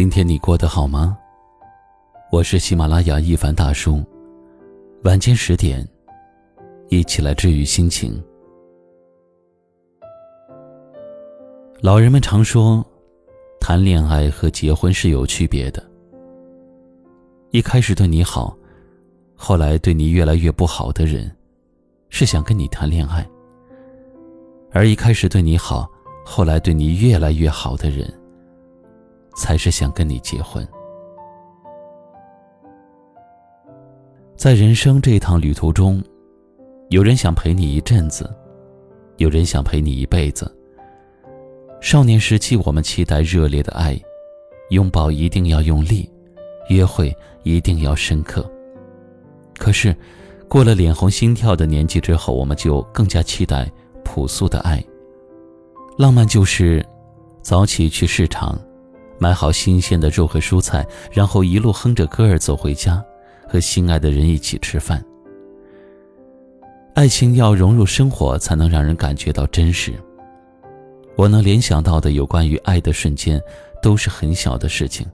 今天你过得好吗？我是喜马拉雅一凡大叔，晚间十点，一起来治愈心情。老人们常说，谈恋爱和结婚是有区别的。一开始对你好，后来对你越来越不好的人，是想跟你谈恋爱；而一开始对你好，后来对你越来越好的人，才是想跟你结婚。在人生这一趟旅途中，有人想陪你一阵子，有人想陪你一辈子。少年时期，我们期待热烈的爱，拥抱一定要用力，约会一定要深刻。可是，过了脸红心跳的年纪之后，我们就更加期待朴素的爱。浪漫就是早起去市场。买好新鲜的肉和蔬菜，然后一路哼着歌儿走回家，和心爱的人一起吃饭。爱情要融入生活，才能让人感觉到真实。我能联想到的有关于爱的瞬间，都是很小的事情。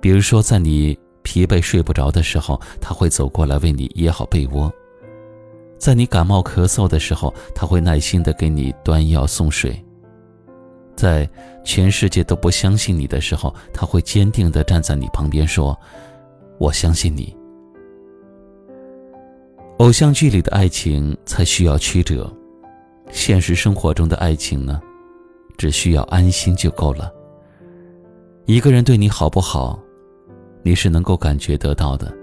比如说，在你疲惫睡不着的时候，他会走过来为你掖好被窝；在你感冒咳嗽的时候，他会耐心的给你端药送水。在全世界都不相信你的时候，他会坚定的站在你旁边说：“我相信你。”偶像剧里的爱情才需要曲折，现实生活中的爱情呢，只需要安心就够了。一个人对你好不好，你是能够感觉得到的。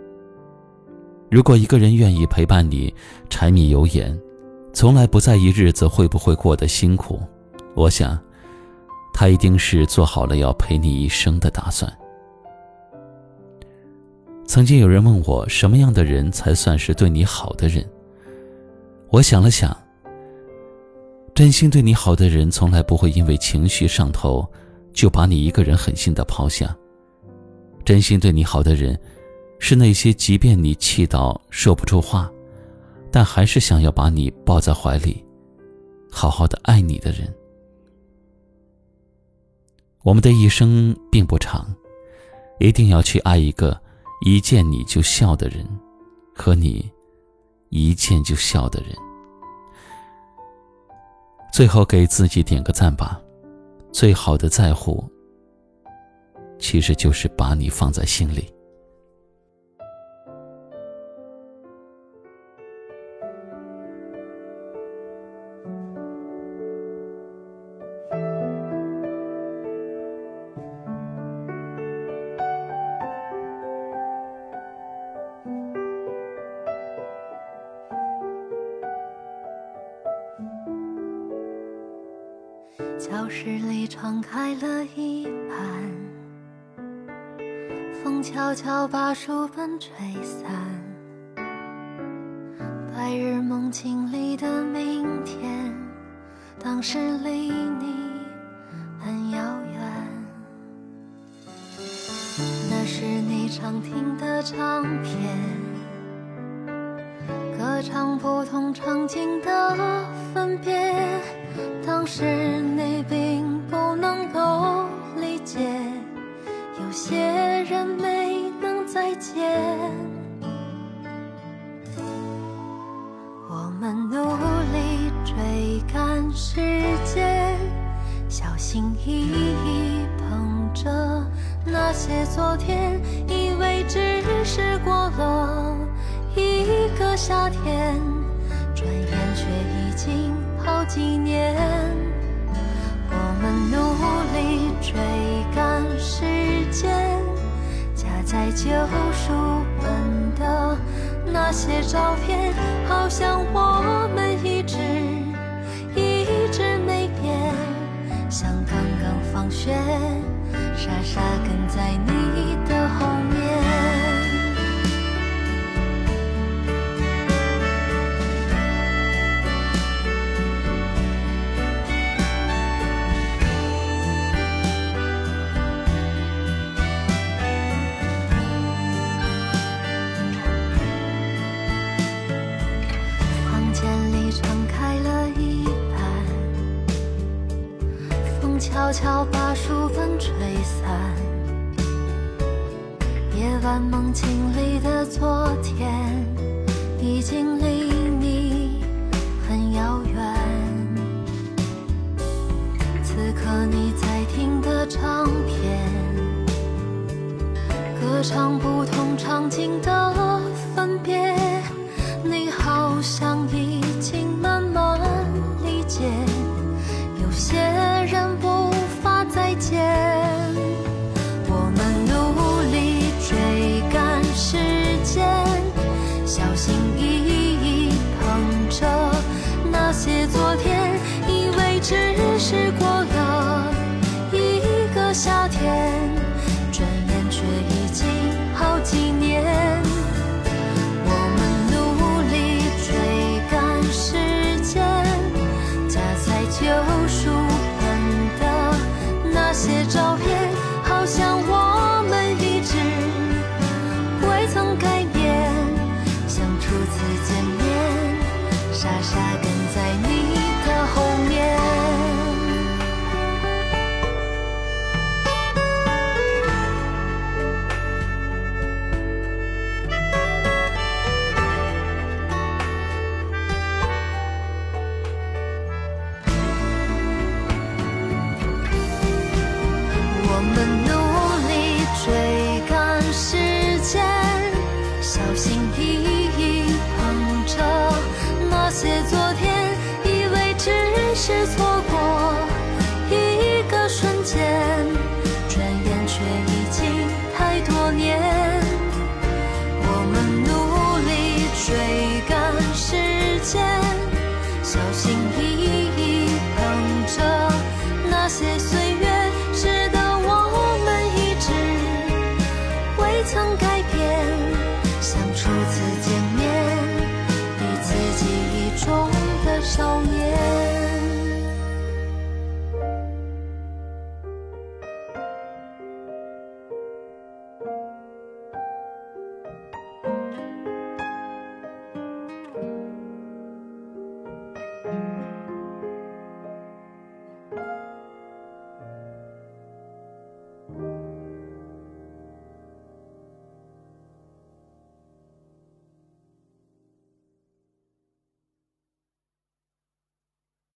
如果一个人愿意陪伴你，柴米油盐，从来不在意日子会不会过得辛苦，我想。他一定是做好了要陪你一生的打算。曾经有人问我，什么样的人才算是对你好的人？我想了想，真心对你好的人，从来不会因为情绪上头，就把你一个人狠心的抛下。真心对你好的人，是那些即便你气到说不出话，但还是想要把你抱在怀里，好好的爱你的人。我们的一生并不长，一定要去爱一个一见你就笑的人，和你一见就笑的人。最后给自己点个赞吧，最好的在乎，其实就是把你放在心里。教室里窗开了一半，风悄悄把书本吹散。白日梦境里的明天，当时离你很遥远。那是你常听的唱片，歌唱不同场景的分别。当时你并不能够理解，有些人没能再见。我们努力追赶时间，小心翼翼捧着那些昨天，以为只是过了一个夏天，转眼却已经。好几年，我们努力追赶时间，夹在旧书本的那些照片，好像我们一直一直没变，像刚刚放学，傻傻跟悄把书本吹散。夜晚梦境里的昨天，已经离你很遥远。此刻你在听的唱片，歌唱不同场景的分别。你好像已夏天转眼却已经好几年。我们努力追赶时间夹在旧书本的那些照我们努力追赶时间，小心翼翼捧着那些昨天，以为只是错过一个瞬间，转眼却已经太多年。我们努力追赶时间，小心翼翼捧着那些。少年。